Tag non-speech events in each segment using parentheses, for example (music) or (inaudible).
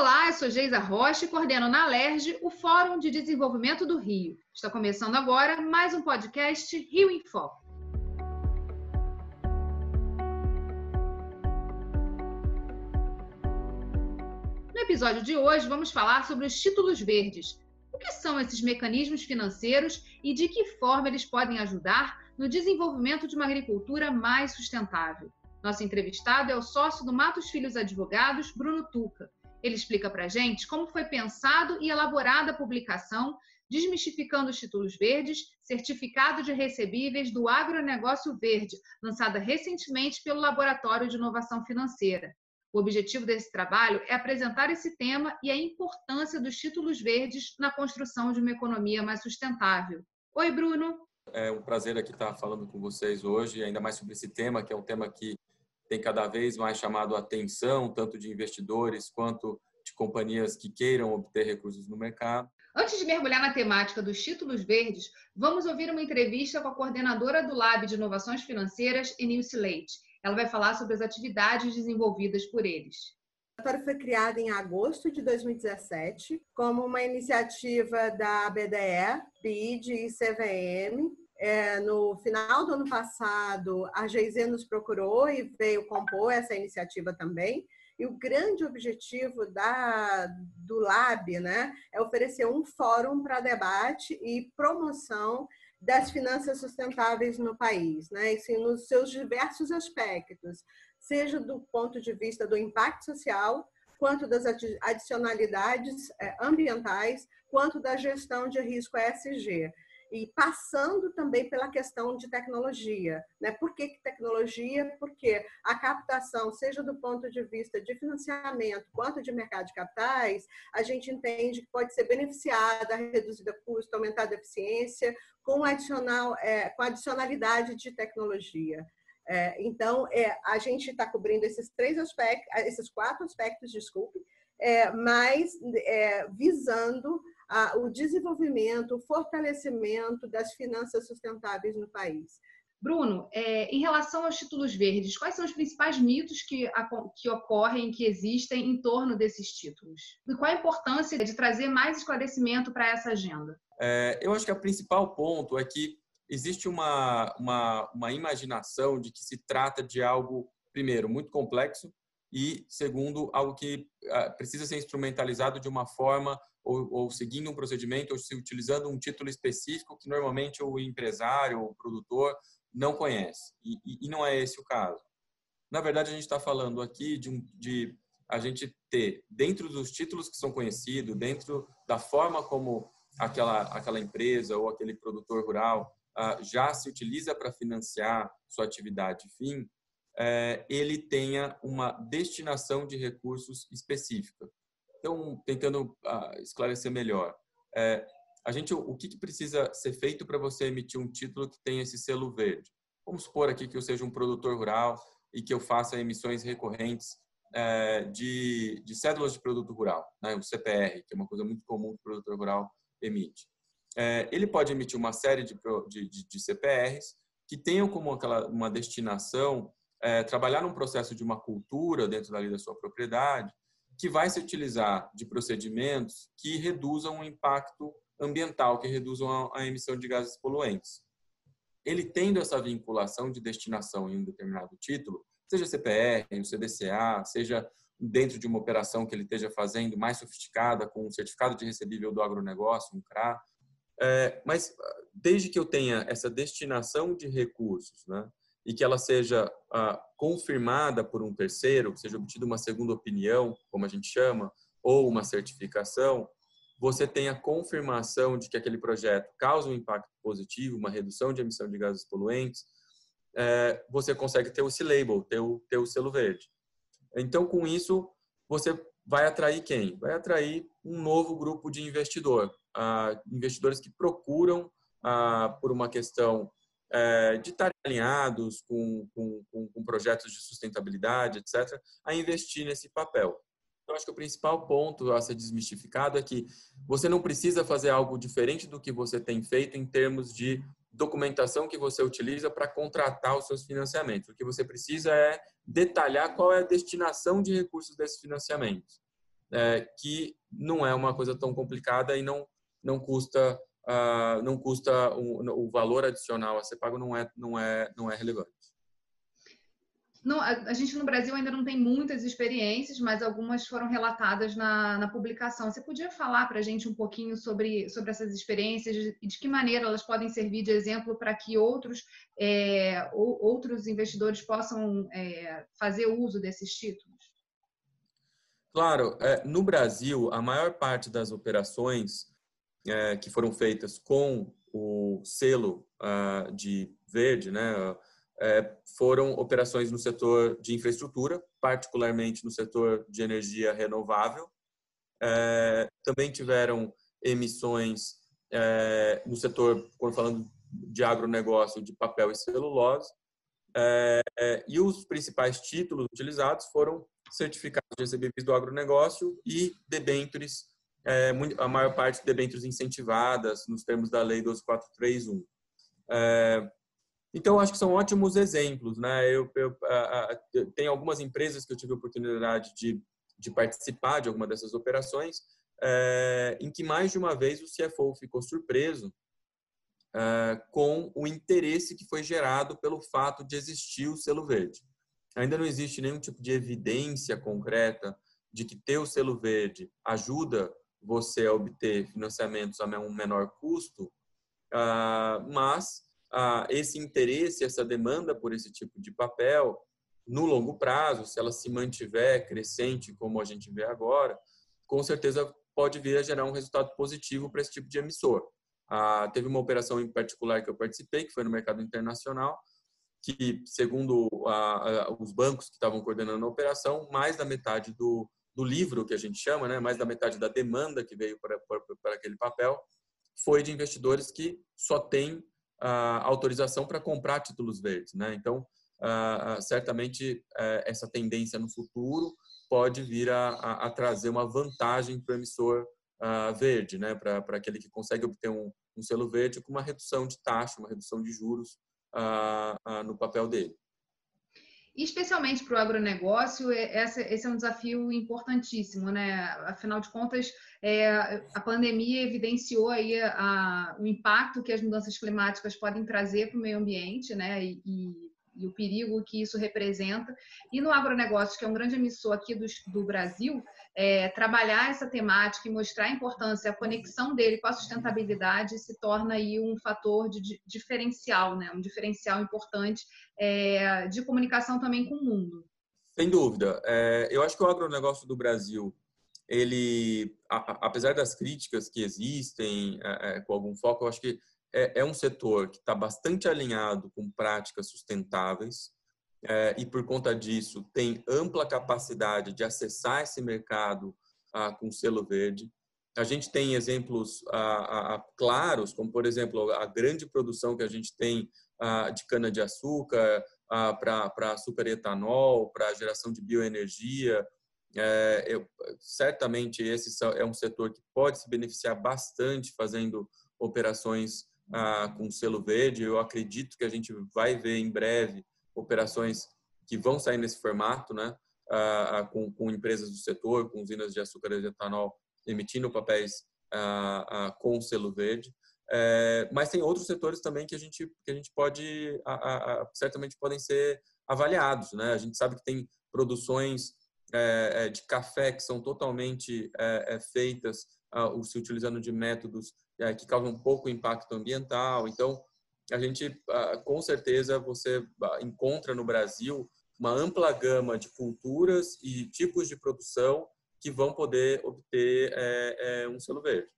Olá, eu sou Geisa Rocha e coordeno na LERJ o Fórum de Desenvolvimento do Rio. Está começando agora mais um podcast Rio em Foco. No episódio de hoje, vamos falar sobre os títulos verdes. O que são esses mecanismos financeiros e de que forma eles podem ajudar no desenvolvimento de uma agricultura mais sustentável? Nosso entrevistado é o sócio do Matos Filhos Advogados, Bruno Tuca. Ele explica para a gente como foi pensado e elaborada a publicação Desmistificando os Títulos Verdes, certificado de recebíveis do agronegócio verde, lançada recentemente pelo Laboratório de Inovação Financeira. O objetivo desse trabalho é apresentar esse tema e a importância dos títulos verdes na construção de uma economia mais sustentável. Oi, Bruno. É um prazer aqui estar falando com vocês hoje, ainda mais sobre esse tema, que é um tema que tem cada vez mais chamado a atenção, tanto de investidores quanto de companhias que queiram obter recursos no mercado. Antes de mergulhar na temática dos títulos verdes, vamos ouvir uma entrevista com a coordenadora do Lab de Inovações Financeiras, Enilce Leite. Ela vai falar sobre as atividades desenvolvidas por eles. O laboratório foi criado em agosto de 2017 como uma iniciativa da BDE, BID e CVM, é, no final do ano passado, a GIZ nos procurou e veio compor essa iniciativa também. E o grande objetivo da, do Lab né, é oferecer um fórum para debate e promoção das finanças sustentáveis no país, né? Assim, nos seus diversos aspectos, seja do ponto de vista do impacto social, quanto das adicionalidades é, ambientais, quanto da gestão de risco ESG e passando também pela questão de tecnologia. Né? Por que, tecnologia? Porque a captação, seja do ponto de vista de financiamento quanto de mercado de capitais, a gente entende que pode ser beneficiada, reduzida custo, aumentada eficiência, com, adicional, é, com adicionalidade de tecnologia. É, então, é, a gente está cobrindo esses três aspectos, esses quatro aspectos, desculpe, é, mas é, visando o desenvolvimento, o fortalecimento das finanças sustentáveis no país. Bruno, é, em relação aos títulos verdes, quais são os principais mitos que, que ocorrem, que existem em torno desses títulos? E qual a importância de trazer mais esclarecimento para essa agenda? É, eu acho que o principal ponto é que existe uma, uma, uma imaginação de que se trata de algo, primeiro, muito complexo e, segundo, algo que uh, precisa ser instrumentalizado de uma forma ou, ou, seguindo um procedimento ou se utilizando um título específico que normalmente o empresário ou o produtor não conhece. E, e, não é esse o caso. Na verdade, a gente está falando aqui de, um, de a gente ter, dentro dos títulos que são conhecidos, dentro da forma como aquela, aquela empresa ou aquele produtor rural uh, já se utiliza para financiar sua atividade fim, ele tenha uma destinação de recursos específica. Então, tentando uh, esclarecer melhor, é, a gente, o que, precisa ser feito para você emitir um título que tenha esse selo verde? Vamos supor aqui que eu seja um produtor rural e que eu faça emissões recorrentes é, de, de cédulas de produto rural, né, o CPR, que é uma coisa muito comum que o produtor rural emite. É, ele pode emitir uma série de, de, de CPRs que tenham como aquela, uma destinação é, trabalhar num processo de uma cultura dentro da da sua propriedade, que vai se utilizar de procedimentos que reduzam o impacto ambiental, que reduzam a, a emissão de gases poluentes. Ele tendo essa vinculação de destinação em um determinado título, seja CPR, CDCA, seja dentro de uma operação que ele esteja fazendo mais sofisticada, com um certificado de recebível do agronegócio, um CRA, é, mas desde que eu tenha essa destinação de recursos, né, e que ela seja ah, confirmada por um terceiro, seja obtida uma segunda opinião, como a gente chama, ou uma certificação, você tem a confirmação de que aquele projeto causa um impacto positivo, uma redução de emissão de gases poluentes, é, você consegue ter o C-Label, ter o, ter o selo verde. Então, com isso, você vai atrair quem? Vai atrair um novo grupo de investidor, ah, investidores que procuram, ah, por uma questão é, de estar alinhados com, com, com, projetos de sustentabilidade, etc., a investir nesse papel. Eu acho que o principal ponto a ser desmistificado é que você não precisa fazer algo diferente do que você tem feito em termos de documentação que você utiliza para contratar os seus financiamentos. O que você precisa é detalhar qual é a destinação de recursos desses financiamentos. é, que não é uma coisa tão complicada e não não custa uh, não custa um, o valor adicional a ser pago não é não é não é relevante. Não, a, a, gente no Brasil ainda não tem muitas experiências, mas algumas foram relatadas na, na publicação. Você podia falar para a gente um pouquinho sobre, sobre essas experiências e de que maneira elas podem servir de exemplo para que outros, é, ou, outros investidores possam é, fazer uso desses títulos? Claro, é, no Brasil, a maior parte das operações é, que foram feitas com o selo uh, de verde, né, é, foram operações no setor de infraestrutura, particularmente no setor de energia renovável. É, também tiveram emissões é, no setor, quando falando de agronegócio, de papel e celulose. É, é, e os principais títulos utilizados foram certificados de recebíveis do agronegócio e debêntures, é, a maior parte de debêntures incentivadas nos termos da Lei 12431. É, então, acho que são ótimos exemplos. Né? Eu, eu, tem algumas empresas que eu tive a oportunidade de, de participar de alguma dessas operações, é, em que mais de uma vez o CFO ficou surpreso é, com o interesse que foi gerado pelo fato de existir o selo verde. Ainda não existe nenhum tipo de evidência concreta de que ter o selo verde ajuda você obter financiamentos a um menor custo, ah, mas ah, esse interesse, essa demanda por esse tipo de papel, no longo prazo, se ela se mantiver crescente, como a gente vê agora, com certeza pode vir a gerar um resultado positivo para esse tipo de emissor. Ah, teve uma operação em particular que eu participei, que foi no mercado internacional, que, segundo os bancos que estavam coordenando a operação, mais da metade do, do livro, que a gente chama, né, mais da metade da demanda que veio para, aquele papel, foi de investidores que só têm a autorização para comprar títulos verdes. Né? Então, certamente, é, essa tendência no futuro pode vir a, a, a trazer uma vantagem para o emissor verde, né? para aquele que consegue obter um, um, selo verde com uma redução de taxa, uma redução de juros no papel dele. Especialmente para o agronegócio, esse é um desafio importantíssimo, né? Afinal de contas, é, a pandemia evidenciou aí o impacto que as mudanças climáticas podem trazer para o meio ambiente, né? E, e, e, o perigo que isso representa. E no agronegócio, que é um grande emissor aqui do, do Brasil, é, trabalhar essa temática e mostrar a importância, a conexão dele com a sustentabilidade se torna aí um fator de, diferencial, né? Um diferencial importante é, de comunicação também com o mundo. Sem dúvida. É, eu acho que o agronegócio do Brasil ele, a, apesar das críticas que existem é, é, com algum foco, eu acho que é, é um setor que está bastante alinhado com práticas sustentáveis é, e, por conta disso, tem ampla capacidade de acessar esse mercado ah, com selo verde. A gente tem exemplos ah, ah, claros, como, por exemplo, a grande produção que a gente tem ah, de cana-de-açúcar para açúcar e etanol, para geração de bioenergia, é, eu, certamente esse é um setor que pode se beneficiar bastante fazendo operações ah, com selo verde. Eu acredito que a gente vai ver em breve operações que vão sair nesse formato, né? Ah, com, com, empresas do setor, com usinas de açúcar e de etanol emitindo papéis ah, com selo verde. É, mas tem outros setores também que a gente que a gente pode certamente podem ser avaliados, né? A gente sabe que tem produções é, é, de café que são totalmente é, é feitas uh, se utilizando de métodos é, que causam pouco impacto ambiental. Então, a gente, uh, com certeza, você encontra no Brasil uma ampla gama de culturas e tipos de produção que vão poder obter é, um selo verde.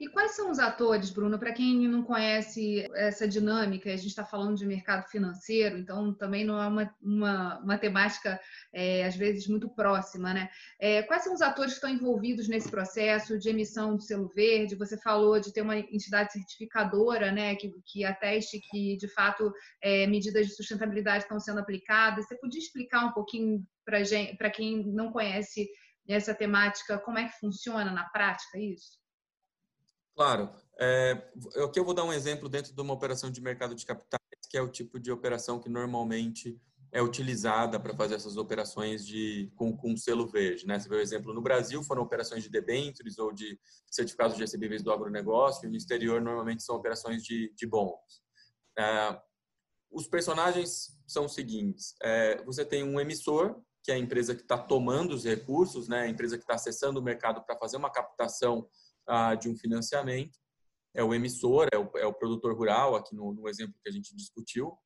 E quais são os atores, Bruno? Para quem não conhece essa dinâmica, a gente está falando de mercado financeiro, então também não é uma, uma, uma temática, é, às vezes, muito próxima, né? É, quais são os atores que estão envolvidos nesse processo de emissão do selo verde? Você falou de ter uma entidade certificadora, né, que, que ateste que, de fato, é, medidas de sustentabilidade estão sendo aplicadas. Você podia explicar um pouquinho para quem não conhece essa temática, como é que funciona na prática isso? Claro. É, aqui eu vou dar um exemplo dentro de uma operação de mercado de capitais, que é o tipo de operação que normalmente é utilizada para fazer essas operações de com, com selo verde. Né? Você vê o exemplo no Brasil, foram operações de debêntures ou de certificados de recebíveis do agronegócio, e no exterior normalmente são operações de, de bons. É, os personagens são os seguintes: é, você tem um emissor, que é a empresa que está tomando os recursos, né? a empresa que está acessando o mercado para fazer uma captação ah, de um financiamento, é o emissor, é o, é o produtor rural, aqui no, no, exemplo que a gente discutiu.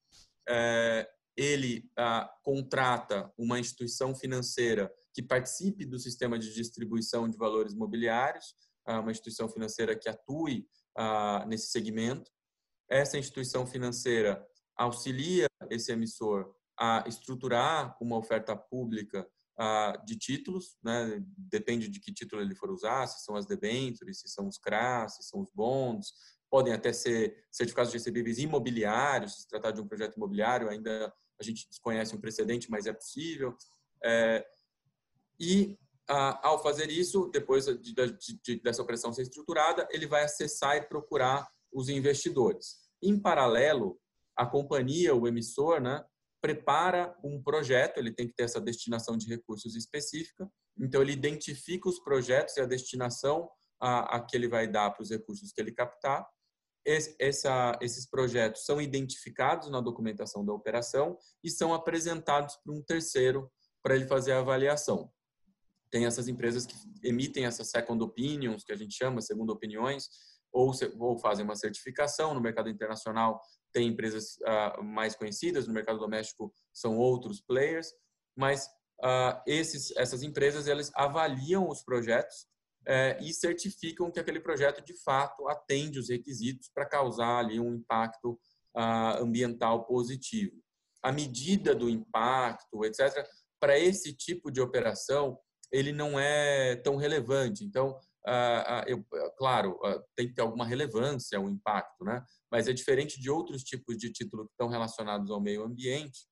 É, ele ah, contrata uma instituição financeira que participe do sistema de distribuição de valores mobiliários, ah, uma instituição financeira que atue nesse segmento. Essa instituição financeira auxilia esse emissor a estruturar uma oferta pública de títulos, né? depende de que título ele for usar, se são as debêntures, se são os CRAs, se são os bonds, podem até ser certificados de recebíveis imobiliários, se tratar de um projeto imobiliário, ainda a gente desconhece um precedente, mas é possível. É, e ao fazer isso, depois de, de, de, dessa operação ser estruturada, ele vai acessar e procurar os investidores. Em paralelo, a companhia, o emissor, né, prepara um projeto, ele tem que ter essa destinação de recursos específica, então ele identifica os projetos e a destinação a, a que ele vai dar para os recursos que ele captar, essa, esses projetos são identificados na documentação da operação e são apresentados para um terceiro para ele fazer a avaliação. Tem essas empresas que emitem essas second opinions, que a gente chama, segundo opiniões, ou, ou fazem uma certificação. No mercado internacional, tem empresas uh, mais conhecidas, no mercado doméstico são outros players, mas uh, esses, essas empresas elas avaliam os projetos é, e certificam que aquele projeto de fato atende os requisitos para causar ali um impacto ah, ambiental positivo. A medida do impacto, etc., para esse tipo de operação, ele não é tão relevante. Então, ah, ah, eu, claro, tem que ter alguma relevância o impacto, né? mas é diferente de outros tipos de títulos que estão relacionados ao meio ambiente,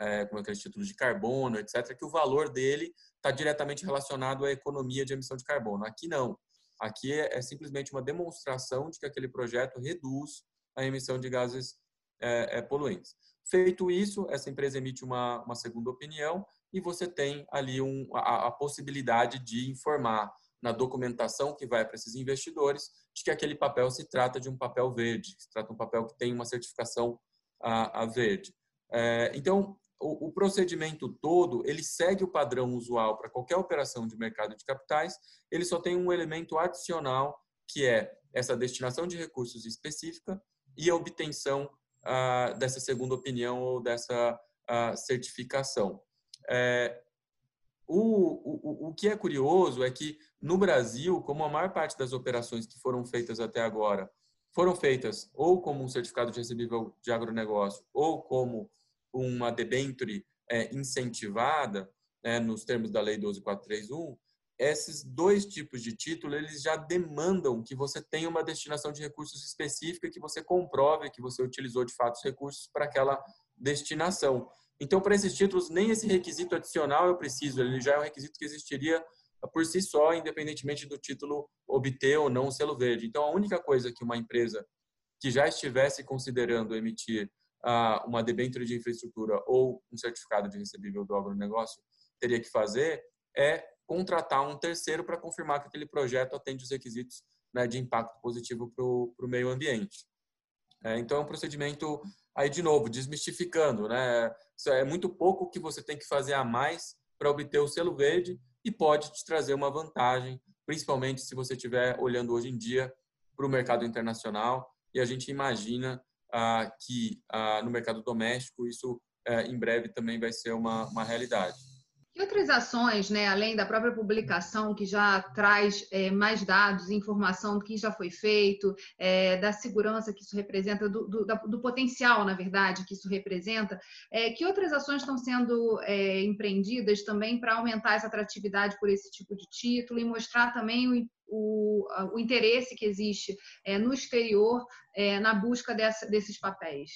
é, como aqueles títulos de carbono, etc., que o valor dele está diretamente relacionado à economia de emissão de carbono. Aqui não. Aqui é, é, simplesmente uma demonstração de que aquele projeto reduz a emissão de gases é, poluentes. Feito isso, essa empresa emite uma, uma segunda opinião e você tem ali um, a, a possibilidade de informar na documentação que vai para esses investidores de que aquele papel se trata de um papel verde, se trata de um papel que tem uma certificação a, a verde. É, então, o, o, procedimento todo ele segue o padrão usual para qualquer operação de mercado de capitais. Ele só tem um elemento adicional que é essa destinação de recursos específica e a obtenção ah, dessa segunda opinião ou dessa ah, certificação. É, o, o, o que é curioso é que no Brasil, como a maior parte das operações que foram feitas até agora foram feitas ou como um certificado de recebível de agronegócio ou como uma debenture é, incentivada, né, nos termos da Lei 12431, esses dois tipos de título eles já demandam que você tenha uma destinação de recursos específica, que você comprove que você utilizou de fato os recursos para aquela destinação. Então, para esses títulos, nem esse requisito adicional eu preciso, ele já é um requisito que existiria por si só, independentemente do título obter ou não o selo verde. Então, a única coisa que uma empresa que já estivesse considerando emitir uma debênture de infraestrutura ou um certificado de recebível do agronegócio teria que fazer é contratar um terceiro para confirmar que aquele projeto atende os requisitos né, de impacto positivo para o meio ambiente. É, então, é um procedimento, aí de novo, desmistificando. Né? É muito pouco que você tem que fazer a mais para obter o selo verde e pode te trazer uma vantagem, principalmente se você estiver olhando hoje em dia para o mercado internacional e a gente imagina ah, que ah, no mercado doméstico isso eh, em breve também vai ser uma, uma realidade. E outras ações, né, além da própria publicação, que já traz é, mais dados, informação do que já foi feito, é, da segurança que isso representa, do, do, do, potencial, na verdade, que isso representa, é, que outras ações estão sendo empreendidas também para aumentar essa atratividade por esse tipo de título e mostrar também o, o, o interesse que existe no exterior na busca dessa, desses papéis?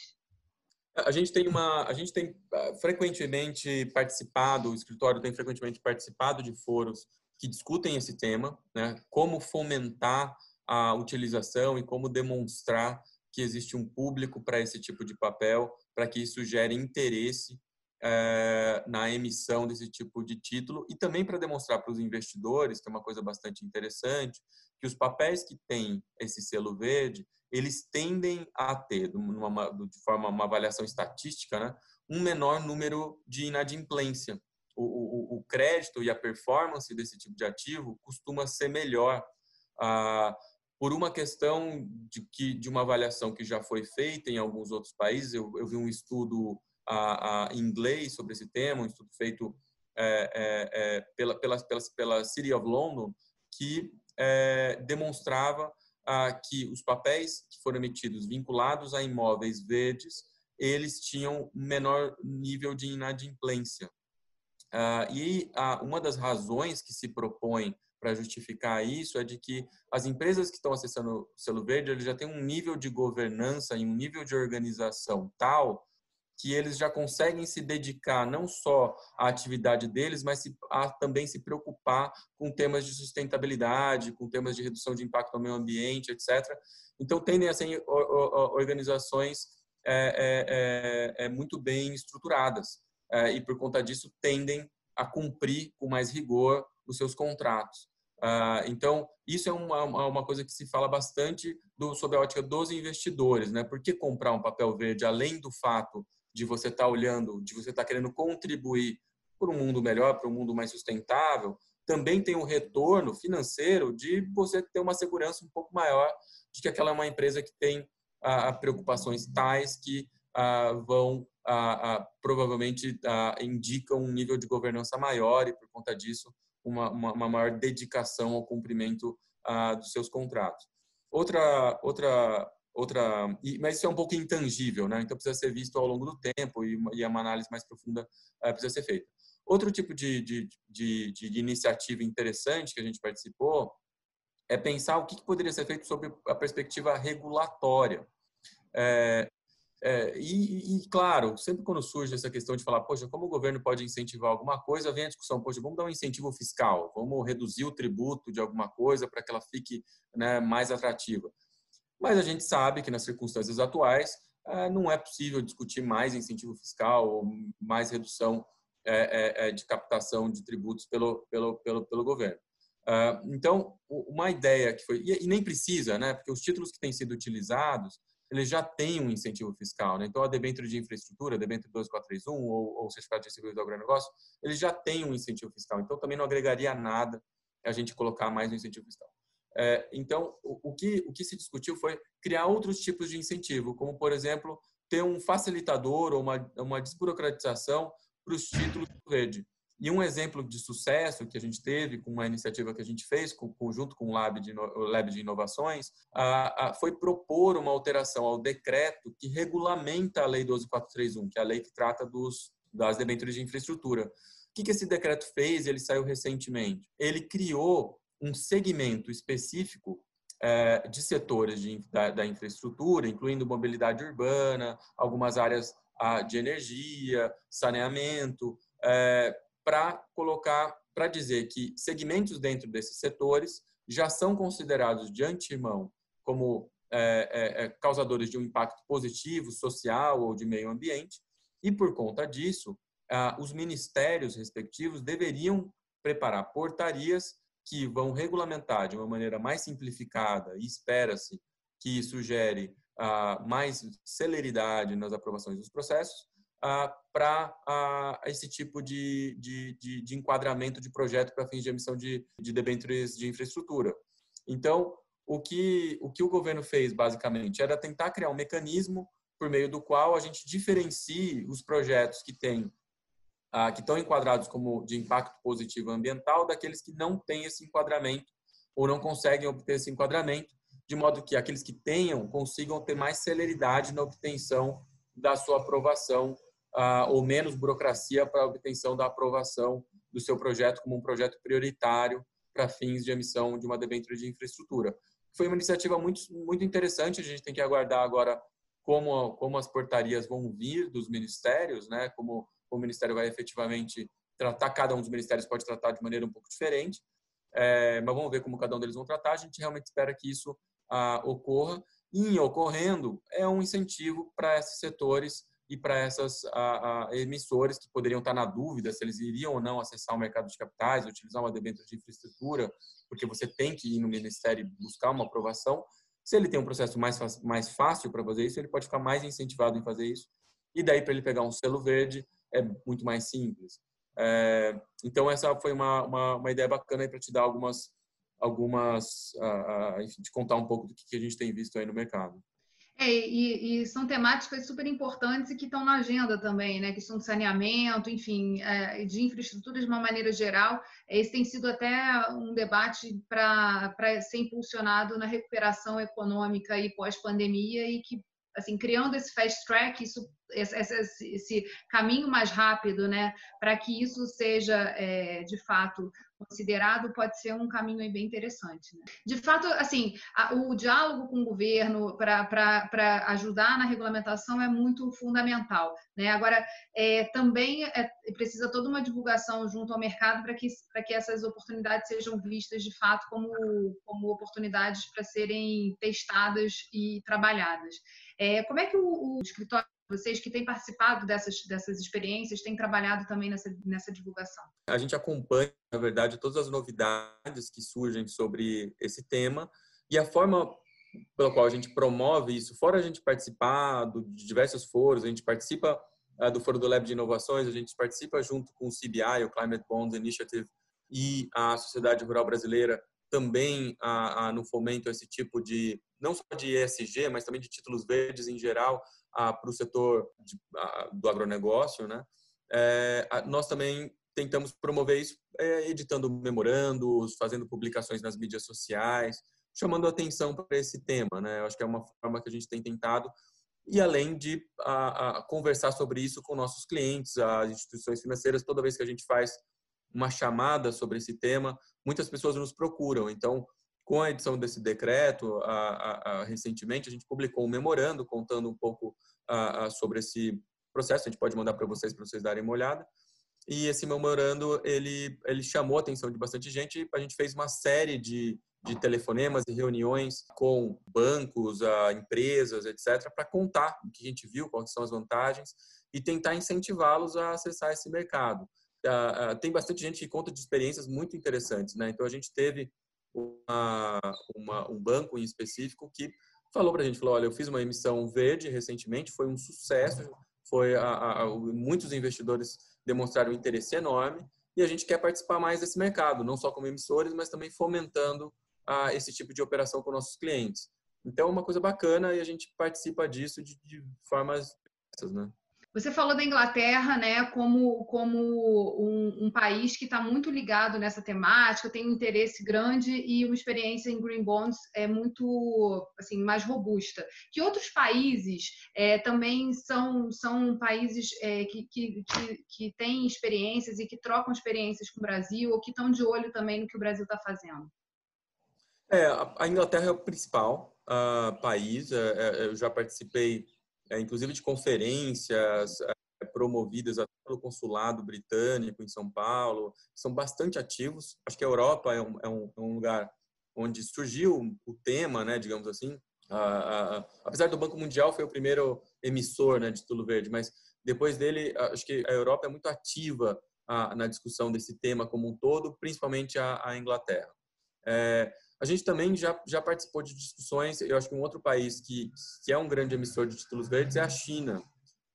A gente tem uma, a gente tem ah, frequentemente participado, o escritório tem frequentemente participado de foros que discutem esse tema, né? Como fomentar a utilização e como demonstrar que existe um público para esse tipo de papel, para que isso gere interesse é, na emissão desse tipo de título e também para demonstrar para os investidores, que é uma coisa bastante interessante, que os papéis que têm esse selo verde, eles tendem a ter, numa, de forma uma avaliação estatística, né, um menor número de inadimplência. O, o, o, crédito e a performance desse tipo de ativo costuma ser melhor ah, por uma questão de que de uma avaliação que já foi feita em alguns outros países. Eu, eu vi um estudo a, a, em inglês sobre esse tema, um estudo feito é, é, é, pela, pela, pela, pela City of London, que é, demonstrava ah, que os papéis que foram emitidos vinculados a imóveis verdes, eles tinham menor nível de inadimplência. Ah, e ah, uma das razões que se propõe para justificar isso é de que as empresas que estão acessando o selo verde eles já têm um nível de governança e um nível de organização tal que eles já conseguem se dedicar não só à atividade deles, mas a também se preocupar com temas de sustentabilidade, com temas de redução de impacto ao meio ambiente, etc. Então, tendem a ser organizações é, é, é, é, muito bem estruturadas é, e, por conta disso, tendem a cumprir com mais rigor os seus contratos. Uh, então, isso é uma, uma coisa que se fala bastante do, sobre a ótica dos investidores. Né? Por que comprar um papel verde, além do fato de você estar tá olhando, de você estar tá querendo contribuir para um mundo melhor, para um mundo mais sustentável, também tem um retorno financeiro de você ter uma segurança um pouco maior de que aquela é uma empresa que tem ah, preocupações tais que ah, vão ah, provavelmente indicam um nível de governança maior e por conta disso uma, uma, uma maior dedicação ao cumprimento dos seus contratos. Outra outra outra, mas isso é um pouco intangível, né? Então precisa ser visto ao longo do tempo e, e uma análise mais profunda uh, precisa ser feita. Outro tipo de, de, de, de, iniciativa interessante que a gente participou é pensar o que, que poderia ser feito sobre a perspectiva regulatória. É, é, e, e, claro, sempre quando surge essa questão de falar, poxa, como o governo pode incentivar alguma coisa, vem a discussão, poxa, vamos dar um incentivo fiscal, vamos reduzir o tributo de alguma coisa para que ela fique né, mais atrativa. Mas a gente sabe que nas circunstâncias atuais eh, não é possível discutir mais incentivo fiscal ou mais redução eh, eh, de captação de tributos pelo, pelo, pelo, pelo governo. Ah, então, uma ideia que foi e nem precisa, né? Porque os títulos que têm sido utilizados eles já têm um incentivo fiscal, né? Então, a debênture de infraestrutura, a debênture 2431 ou, ou certificado de seguro do agronegócio, eles já têm um incentivo fiscal. Então, também não agregaria nada a gente colocar mais um incentivo fiscal. É, então, o, que, o que se discutiu foi criar outros tipos de incentivo, como, por exemplo, ter um facilitador ou uma, uma desburocratização para os títulos do rede. E um exemplo de sucesso que a gente teve com uma iniciativa que a gente fez, junto com o Lab de, Lab de Inovações, foi propor uma alteração ao decreto que regulamenta a Lei 12431, que é a lei que trata dos, das debêntures de infraestrutura. O que, que esse decreto fez? Ele saiu recentemente. Ele criou um segmento específico é, de setores de, da, da, infraestrutura, incluindo mobilidade urbana, algumas áreas ah, de energia, saneamento, é, para colocar, para dizer que segmentos dentro desses setores já são considerados de antemão como é, é, é causadores de um impacto positivo, social ou de meio ambiente, e por conta disso, ah, os ministérios respectivos deveriam preparar portarias que vão regulamentar de uma maneira mais simplificada e espera-se que isso gere ah, mais celeridade nas aprovações dos processos ah, para ah, esse tipo de, de, de, de, enquadramento de projeto para fins de emissão de, de debêntures de infraestrutura. Então, o que, o que o governo fez, basicamente, era tentar criar um mecanismo por meio do qual a gente diferencie os projetos que têm que estão enquadrados como de impacto positivo ambiental daqueles que não têm esse enquadramento ou não conseguem obter esse enquadramento, de modo que aqueles que tenham consigam ter mais celeridade na obtenção da sua aprovação ah, ou menos burocracia para a obtenção da aprovação do seu projeto como um projeto prioritário para fins de emissão de uma debênture de infraestrutura. Foi uma iniciativa muito, muito interessante, a gente tem que aguardar agora como, como as portarias vão vir dos ministérios, né, como o Ministério vai efetivamente tratar, cada um dos ministérios pode tratar de maneira um pouco diferente, é, mas vamos ver como cada um deles vão tratar. A gente realmente espera que isso ah, ocorra. E, em ocorrendo, é um incentivo para esses setores e para essas a, a, emissores que poderiam estar na dúvida se eles iriam ou não acessar o mercado de capitais, utilizar uma debênture de infraestrutura, porque você tem que ir no ministério buscar uma aprovação. Se ele tem um processo mais, mais fácil para fazer isso, ele pode ficar mais incentivado em fazer isso. E daí, para ele pegar um selo verde, é muito mais simples. É, então, essa foi uma, uma, uma ideia bacana para te dar algumas, algumas uh, enfim, te contar um pouco do que, que a gente tem visto aí no mercado. É, e, e, são temáticas super importantes e que estão na agenda também, né? Questão de saneamento, enfim, é, de infraestrutura de uma maneira geral. Esse tem sido até um debate para ser impulsionado na recuperação econômica e pós-pandemia e que, assim, criando esse fast track, isso esse, esse, caminho mais rápido, né, para que isso seja é, de fato considerado, pode ser um caminho bem interessante. Né? De fato, assim, a, o diálogo com o governo para ajudar na regulamentação é muito fundamental. Né? Agora, é, também é, precisa toda uma divulgação junto ao mercado para que, que essas oportunidades sejam vistas de fato como, como oportunidades para serem testadas e trabalhadas. É, como é que o, o escritório vocês que têm participado dessas, dessas experiências têm trabalhado também nessa, nessa divulgação? A gente acompanha, na verdade, todas as novidades que surgem sobre esse tema e a forma pela qual a gente promove isso, fora a gente participar de diversos foros, a gente participa uh, do Foro do Lab de Inovações, a gente participa junto com o CBI, o Climate Bonds Initiative, e a Sociedade Rural Brasileira também uh, uh, no fomento esse tipo de, não só de ESG, mas também de títulos verdes em geral, para o setor de, do agronegócio, né? É, nós também tentamos promover isso é, editando memorandos, fazendo publicações nas mídias sociais, chamando atenção para esse tema, né? Eu acho que é uma forma que a gente tem tentado e além de a, a conversar sobre isso com nossos clientes, as instituições financeiras, toda vez que a gente faz uma chamada sobre esse tema, muitas pessoas nos procuram. Então, com a edição desse decreto, a, a, recentemente, a gente publicou um memorando contando um pouco sobre esse processo. A gente pode mandar para vocês, para vocês darem uma olhada. E esse memorando, ele, ele chamou a atenção de bastante gente. A gente fez uma série de, de telefonemas e reuniões com bancos, empresas, etc., para contar o que a gente viu, quais são as vantagens e tentar incentivá-los a acessar esse mercado. tem bastante gente que conta de experiências muito interessantes. Né? Então, a gente teve uma, uma, um banco em específico que falou para a gente, falou, olha, eu fiz uma emissão verde recentemente, foi um sucesso, foi a, a, muitos investidores demonstraram um interesse enorme e a gente quer participar mais desse mercado, não só como emissores, mas também fomentando a, esse tipo de operação com nossos clientes. Então, é uma coisa bacana e a gente participa disso de, de formas né? Você falou da Inglaterra, né, como, como um, um país que está muito ligado nessa temática, tem um interesse grande e uma experiência em green bonds é muito, assim, mais robusta. Que outros países é, também são, são países é, que, que, que, que têm experiências e que trocam experiências com o Brasil ou que estão de olho também no que o Brasil está fazendo? É, a Inglaterra é o principal uh, país. É, eu já participei inclusive de conferências é, promovidas pelo consulado britânico em São Paulo, são bastante ativos. Acho que a Europa é um, é um, é um lugar onde surgiu o tema, né, digamos assim. apesar do Banco Mundial foi o primeiro emissor né, de título verde, mas depois dele, acho que a Europa é muito ativa na discussão desse tema como um todo, principalmente a, a Inglaterra. É, a gente também já, já participou de discussões, eu acho que um outro país que, que é um grande emissor de títulos verdes é a China.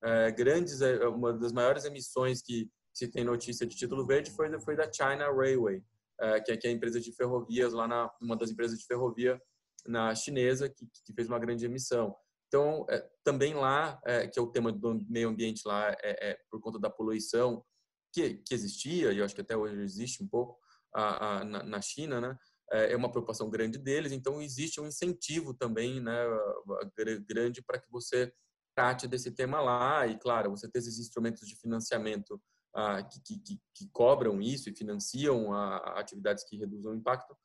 É, grandes, é, uma das maiores emissões que se tem notícia de título verde foi, foi da China Railway, é, que, é, que é a empresa de ferrovias, lá na, uma das empresas de ferrovia na chinesa, que, que fez uma grande emissão. Então, é, também lá, é, que é o tema do meio ambiente lá, é, é, por conta da poluição que, que existia, e eu acho que até hoje existe um pouco a, a, na, na China, né? É, é uma preocupação grande deles, então existe um incentivo também né, grande para que você trate desse tema lá e, claro, você ter esses instrumentos de financiamento ah, que, que, que, cobram isso e financiam a, a atividades que reduzam o impacto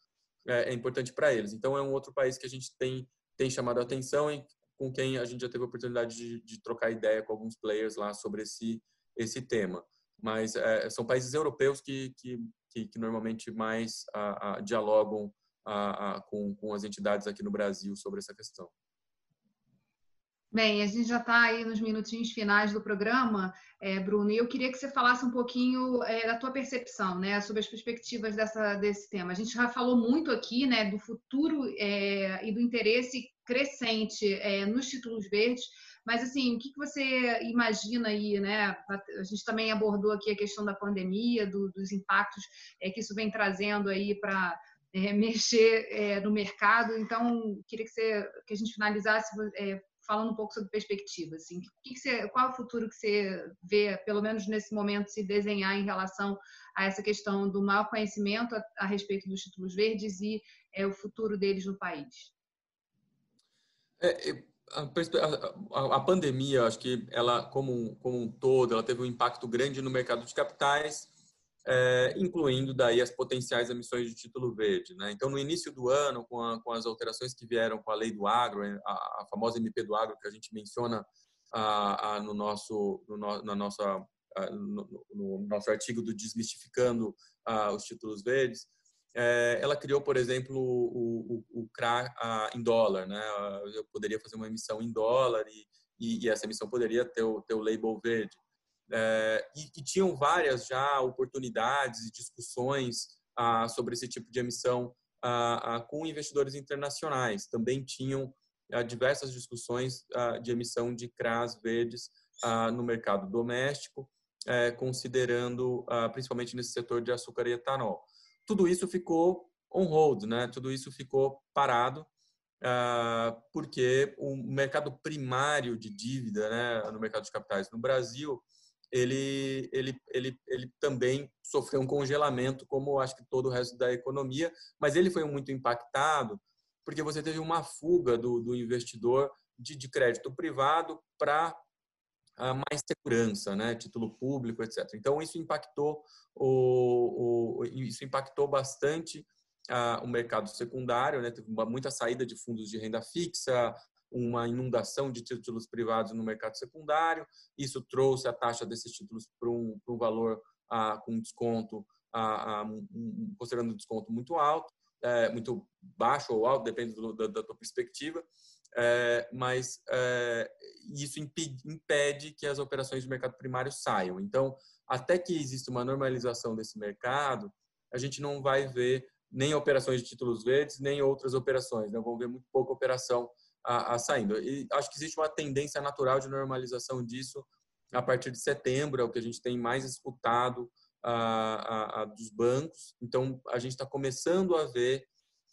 é, é importante para eles. Então, é um outro país que a gente tem, tem chamado a atenção e com quem a gente já teve a oportunidade de, de trocar ideia com alguns players lá sobre esse, esse tema. Mas é, são países europeus que, que que, que normalmente mais a, a, dialogam a, com, com as entidades aqui no Brasil sobre essa questão. Bem, a gente já está aí nos minutinhos finais do programa, é, Bruno, e eu queria que você falasse um pouquinho é, da tua percepção, né, sobre as perspectivas dessa, desse tema. A gente já falou muito aqui, né, do futuro é, e do interesse crescente é, nos títulos verdes, mas assim, o que, que você imagina aí, né? A gente também abordou aqui a questão da pandemia, do, dos impactos é, que isso vem trazendo aí para é, (laughs) mexer é, no mercado. Então, queria que, você, que a gente finalizasse é, falando um pouco sobre perspectiva. Assim, que que você, qual é o futuro que você vê, pelo menos nesse momento, se desenhar em relação a essa questão do maior conhecimento a, a respeito dos títulos verdes e é, o futuro deles no país? É, a, a, a, pandemia, acho que ela, como, como um todo, ela teve um impacto grande no mercado de capitais, é, incluindo daí as potenciais emissões de título verde. Né? Então, no início do ano, com, a, com, as alterações que vieram com a lei do agro, a, famosa MP do agro que a gente menciona no nosso, no, na nossa, no, no, nosso artigo do Desmistificando os Títulos Verdes, é, ela criou, por exemplo, o, o, o CRA em dólar. Né? Eu poderia fazer uma emissão em dólar e, e, e essa emissão poderia ter o, ter o label verde. É, e, tinham várias já oportunidades e discussões ah, sobre esse tipo de emissão ah, ah, com investidores internacionais. Também tinham ah, diversas discussões ah, de emissão de CRAs verdes ah, no mercado doméstico, eh, considerando principalmente nesse setor de açúcar e etanol tudo isso ficou on hold, né? Tudo isso ficou parado porque o mercado primário de dívida, né, no mercado de capitais no Brasil, ele, ele, ele, ele também sofreu um congelamento, como acho que todo o resto da economia, mas ele foi muito impactado porque você teve uma fuga do, do investidor de, de crédito privado para mais segurança, né, título público, etc. Então isso impactou o, o isso impactou bastante o mercado secundário, né, teve muita saída de fundos de renda fixa, uma inundação de títulos privados no mercado secundário. Isso trouxe a taxa desses títulos para um, para um valor com desconto, um, considerando um desconto muito alto, é, muito baixo ou alto, depende do, da, da tua perspectiva é, mas é, isso impede, impede, que as operações de mercado primário saiam. Então, até que exista uma normalização desse mercado, a gente não vai ver nem operações de títulos verdes, nem outras operações. Né? Vamos ver muito pouca operação a, a saindo. E acho que existe uma tendência natural de normalização disso a partir de setembro, é o que a gente tem mais escutado a, a, dos bancos. Então, a gente está começando a ver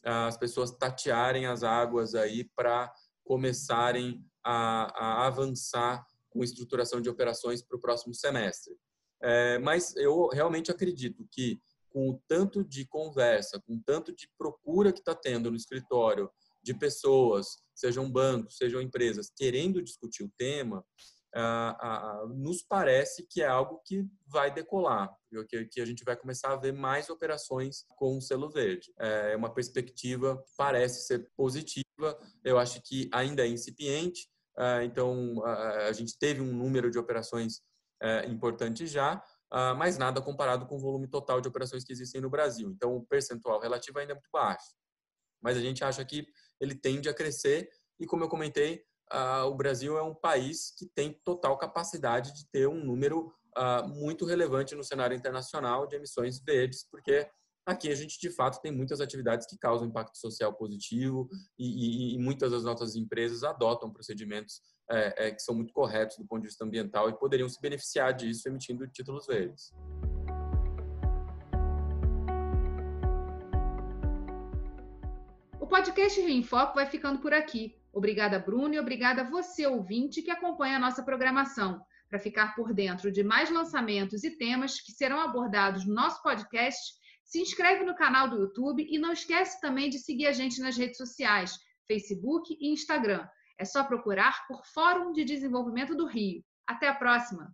as pessoas tatearem as águas aí para começarem a, a avançar com estruturação de operações para o próximo semestre. É, mas eu realmente acredito que com o tanto de conversa, com o tanto de procura que está tendo no escritório de pessoas, sejam bancos, sejam empresas, querendo discutir o tema, ah, ah, nos parece que é algo que vai decolar, que, que a gente vai começar a ver mais operações com o selo verde. É uma perspectiva que parece ser positiva, eu acho que ainda é incipiente, ah, então a gente teve um número de operações é, importante já, mas nada comparado com o volume total de operações que existem no Brasil. Então o percentual relativo ainda é muito baixo. Mas a gente acha que ele tende a crescer e, como eu comentei, o Brasil é um país que tem total capacidade de ter um número muito relevante no cenário internacional de emissões verdes, porque aqui a gente de fato tem muitas atividades que causam impacto social positivo e muitas das nossas empresas adotam procedimentos é, é, que são muito corretos do ponto de vista ambiental e poderiam se beneficiar disso emitindo títulos verdes. Podcast Rio em Foco vai ficando por aqui. Obrigada, Bruno, e obrigada a você, ouvinte, que acompanha a nossa programação. Para ficar por dentro de mais lançamentos e temas que serão abordados no nosso podcast, se inscreve no canal do YouTube e não esquece também de seguir a gente nas redes sociais, Facebook e Instagram. É só procurar por Fórum de Desenvolvimento do Rio. Até a próxima!